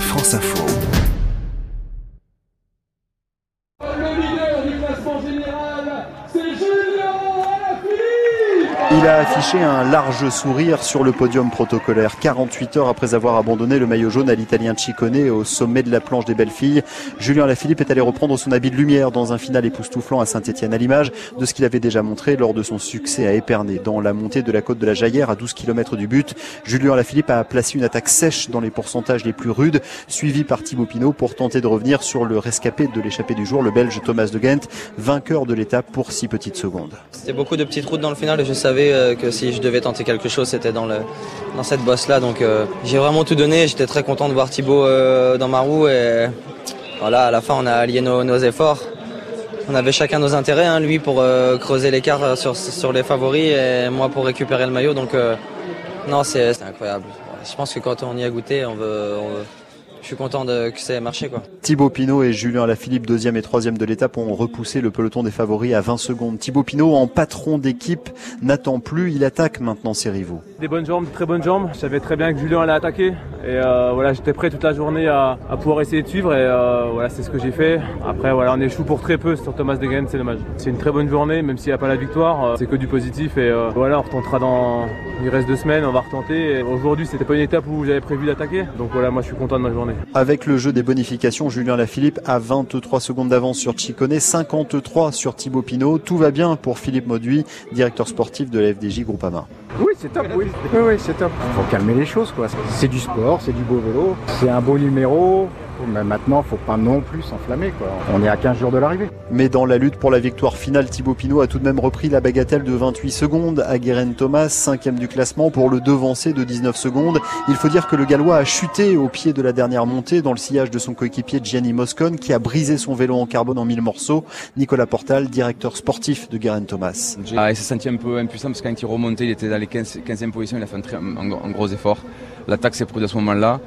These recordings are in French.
France Info. Il a affiché un large sourire sur le podium protocolaire 48 heures après avoir abandonné le maillot jaune à l'italien Ciccone au sommet de la planche des belles filles. Julien Lafilippe est allé reprendre son habit de lumière dans un final époustouflant à Saint-Etienne à l'image de ce qu'il avait déjà montré lors de son succès à Épernay dans la montée de la côte de la Jaillère à 12 km du but. Julien Lafilippe a placé une attaque sèche dans les pourcentages les plus rudes, suivi par Thibaut Pinot pour tenter de revenir sur le rescapé de l'échappée du jour, le Belge Thomas de Ghent, vainqueur de l'étape pour 6 petites secondes. C'était beaucoup de petites routes dans le final et je savais euh, que si je devais tenter quelque chose, c'était dans, dans cette bosse-là. Donc euh, j'ai vraiment tout donné. J'étais très content de voir Thibaut euh, dans ma roue. Et voilà, à la fin, on a allié nos, nos efforts. On avait chacun nos intérêts, hein, lui pour creuser l'écart sur, sur les favoris et moi pour récupérer le maillot. Donc non, c'est incroyable. Je pense que quand on y a goûté, on veut, on veut je suis content que ça ait marché. Quoi. Thibaut Pinot et Julien Alaphilippe, deuxième et troisième de l'étape, ont repoussé le peloton des favoris à 20 secondes. Thibaut Pinot, en patron d'équipe, n'attend plus, il attaque maintenant ses rivaux. Des bonnes jambes, très bonnes jambes. Je savais très bien que Julien allait attaquer. Et euh, voilà, j'étais prêt toute la journée à, pouvoir essayer de suivre. Et euh, voilà, c'est ce que j'ai fait. Après, voilà, on échoue pour très peu sur Thomas Degen, c'est dommage. C'est une très bonne journée, même s'il n'y a pas la victoire. Euh, c'est que du positif. Et voilà, on retentera dans. Il reste deux semaines, on va retenter. Aujourd'hui, c'était pas une étape où j'avais prévu d'attaquer. Donc voilà, moi je suis content de ma journée. Avec le jeu des bonifications, Julien Lafilippe a 23 secondes d'avance sur Chicone, 53 sur Thibaut Pinot. Tout va bien pour Philippe Mauduit, directeur sportif de la FDJ Groupama. C'est top, oui. Oui, oui, c'est top. Faut calmer les choses, quoi. C'est du sport, c'est du beau vélo, c'est un beau numéro. Mais maintenant, faut pas non plus s'enflammer. Quoi. On est à 15 jours de l'arrivée. Mais dans la lutte pour la victoire finale, Thibaut Pinot a tout de même repris la bagatelle de 28 secondes à Guérin Thomas, cinquième du classement, pour le devancer de 19 secondes. Il faut dire que le Gallois a chuté au pied de la dernière montée dans le sillage de son coéquipier Gianni Moscone, qui a brisé son vélo en carbone en mille morceaux. Nicolas Portal, directeur sportif de Guérin Thomas. Ah, il s'est senti un peu impuissant parce que quand il remontait, il était dans les 15, 15e position, il a fait un, très, un, un gros effort. L'attaque s'est produite à ce moment-là.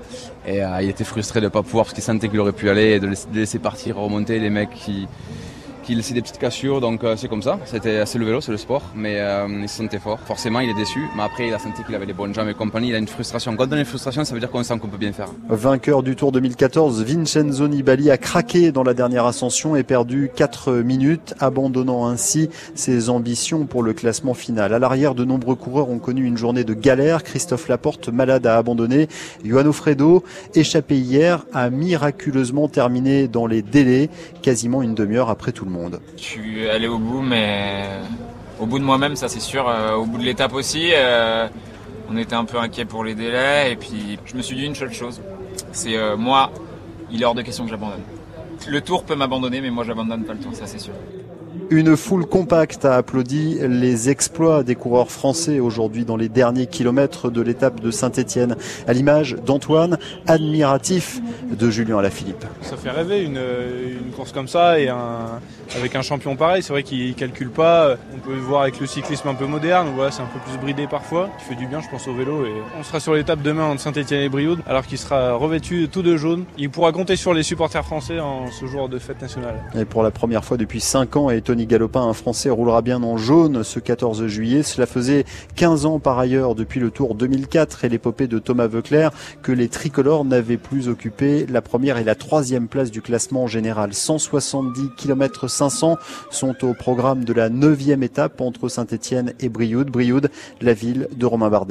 Et euh, il était frustré de ne pas pouvoir parce qu'il sentait qu'il aurait pu aller et de laisser partir, remonter les mecs qui, qui laissaient des petites cassures, donc euh, c'est comme ça. C'était c'est le vélo, c'est le sport, mais euh, il se sentait fort. Forcément, il est déçu, mais après, il a senti qu'il avait des bonnes jambes et compagnie. Il a une frustration. Quand on a une frustration, ça veut dire qu'on sent qu'on peut bien faire. Vainqueur du Tour 2014, Vincenzo Nibali a craqué dans la dernière ascension et perdu 4 minutes, abandonnant ainsi ses ambitions pour le classement final. À l'arrière, de nombreux coureurs ont connu une journée de galère. Christophe Laporte, malade, a abandonné. Johan Fredo, échappé hier, a miraculeusement terminé dans les délais, quasiment une demi-heure après tout le monde. Je suis allé au bout, mais au bout de moi-même, ça c'est sûr. Euh, au bout de l'étape aussi, euh, on était un peu inquiet pour les délais. Et puis je me suis dit une seule chose c'est euh, moi, il est hors de question que j'abandonne. Le tour peut m'abandonner, mais moi j'abandonne pas le tour, ça c'est sûr. Une foule compacte a applaudi les exploits des coureurs français aujourd'hui dans les derniers kilomètres de l'étape de Saint-Etienne, à l'image d'Antoine, admiratif de Julien Alaphilippe. Ça fait rêver une, une course comme ça et un, avec un champion pareil. C'est vrai qu'il calcule pas. On peut le voir avec le cyclisme un peu moderne. Voilà, c'est un peu plus bridé parfois. Il fait du bien, je pense, au vélo. Et on sera sur l'étape demain entre Saint-Etienne et Brioude, alors qu'il sera revêtu tout de jaune. Il pourra compter sur les supporters français en ce jour de fête nationale. Et pour la première fois depuis 5 ans, et Galopin, un Français, roulera bien en jaune ce 14 juillet. Cela faisait 15 ans par ailleurs depuis le Tour 2004 et l'épopée de Thomas Veuclair que les tricolores n'avaient plus occupé la première et la troisième place du classement général. 170 km 500 sont au programme de la neuvième étape entre Saint-Etienne et Brioude. Brioude, la ville de Romain Bardet.